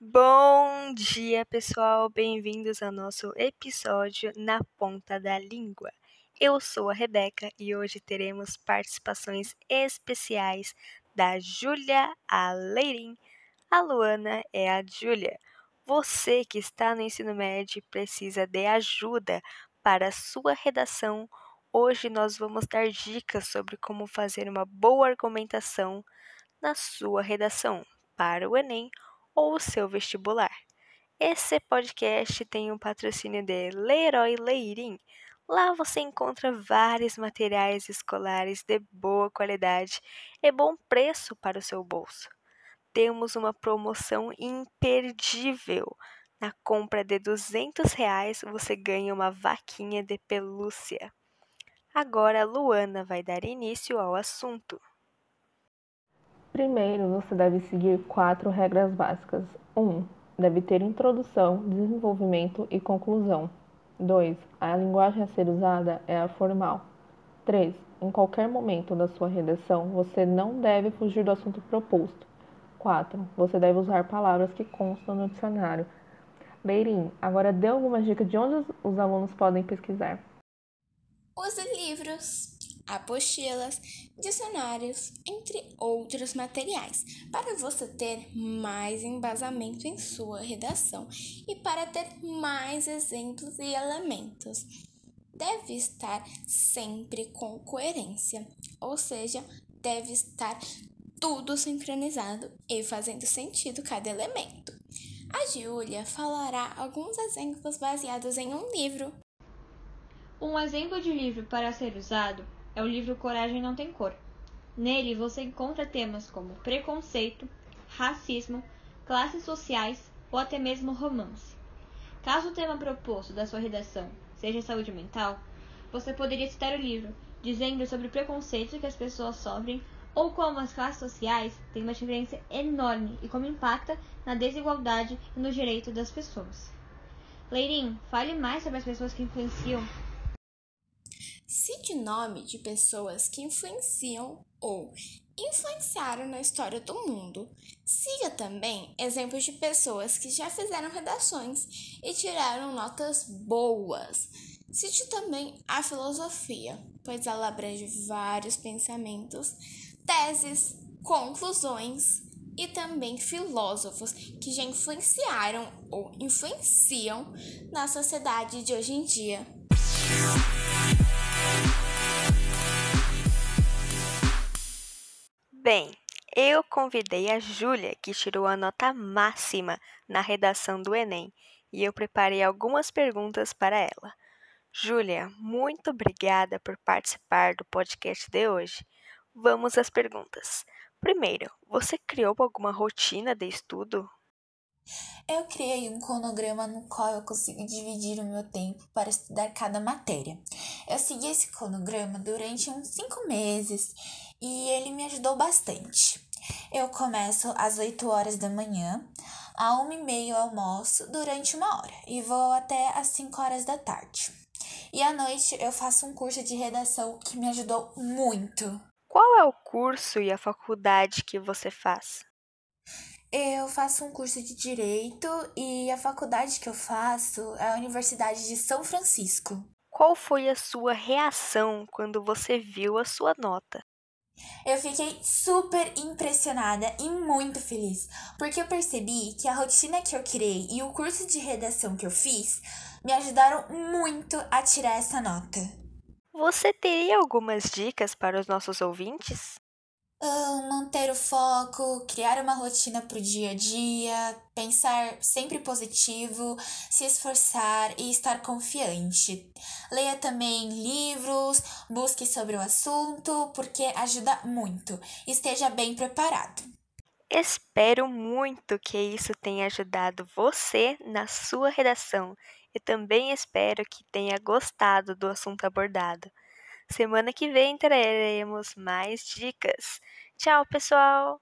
Bom dia, pessoal! Bem-vindos ao nosso episódio Na Ponta da Língua. Eu sou a Rebeca e hoje teremos participações especiais da Júlia Aleirim. A Luana é a Júlia. Você que está no ensino médio precisa de ajuda para sua redação, hoje nós vamos dar dicas sobre como fazer uma boa argumentação na sua redação para o Enem ou o seu vestibular. Esse podcast tem um patrocínio de Leroy Leirim. Lá você encontra vários materiais escolares de boa qualidade e bom preço para o seu bolso. Temos uma promoção imperdível. Na compra de 200 reais você ganha uma vaquinha de pelúcia. Agora a Luana vai dar início ao assunto. Primeiro, você deve seguir quatro regras básicas. 1. Um, deve ter introdução, desenvolvimento e conclusão. 2. A linguagem a ser usada é a formal. 3. Em qualquer momento da sua redação, você não deve fugir do assunto proposto. 4. Você deve usar palavras que constam no dicionário. Leirin, agora dê algumas dicas de onde os alunos podem pesquisar. Use livros apostilas, dicionários, entre outros materiais, para você ter mais embasamento em sua redação e para ter mais exemplos e elementos. Deve estar sempre com coerência, ou seja, deve estar tudo sincronizado e fazendo sentido cada elemento. A Júlia falará alguns exemplos baseados em um livro. Um exemplo de livro para ser usado é o livro Coragem Não Tem Cor. Nele você encontra temas como preconceito, racismo, classes sociais ou até mesmo romance. Caso o tema proposto da sua redação seja saúde mental, você poderia citar o livro, dizendo sobre o preconceito que as pessoas sofrem ou como as classes sociais têm uma diferença enorme e como impacta na desigualdade e no direito das pessoas. Leirin, fale mais sobre as pessoas que influenciam Cite nome de pessoas que influenciam ou influenciaram na história do mundo. Siga também exemplos de pessoas que já fizeram redações e tiraram notas boas. Cite também a filosofia, pois ela abrange vários pensamentos, teses, conclusões e também filósofos que já influenciaram ou influenciam na sociedade de hoje em dia. Bem, eu convidei a Júlia, que tirou a nota máxima na redação do Enem, e eu preparei algumas perguntas para ela. Júlia, muito obrigada por participar do podcast de hoje. Vamos às perguntas. Primeiro, você criou alguma rotina de estudo? Eu criei um cronograma no qual eu consigo dividir o meu tempo para estudar cada matéria. Eu segui esse cronograma durante uns cinco meses e ele me ajudou bastante. Eu começo às 8 horas da manhã, a 1 e meia eu almoço durante uma hora e vou até às 5 horas da tarde. E à noite eu faço um curso de redação que me ajudou muito. Qual é o curso e a faculdade que você faz? Eu faço um curso de Direito e a faculdade que eu faço é a Universidade de São Francisco. Qual foi a sua reação quando você viu a sua nota? Eu fiquei super impressionada e muito feliz, porque eu percebi que a rotina que eu criei e o curso de redação que eu fiz me ajudaram muito a tirar essa nota. Você teria algumas dicas para os nossos ouvintes? Uh, manter o foco, criar uma rotina para o dia a dia, pensar sempre positivo, se esforçar e estar confiante. Leia também livros, busque sobre o assunto, porque ajuda muito. Esteja bem preparado. Espero muito que isso tenha ajudado você na sua redação e também espero que tenha gostado do assunto abordado. Semana que vem traremos mais dicas. Tchau, pessoal!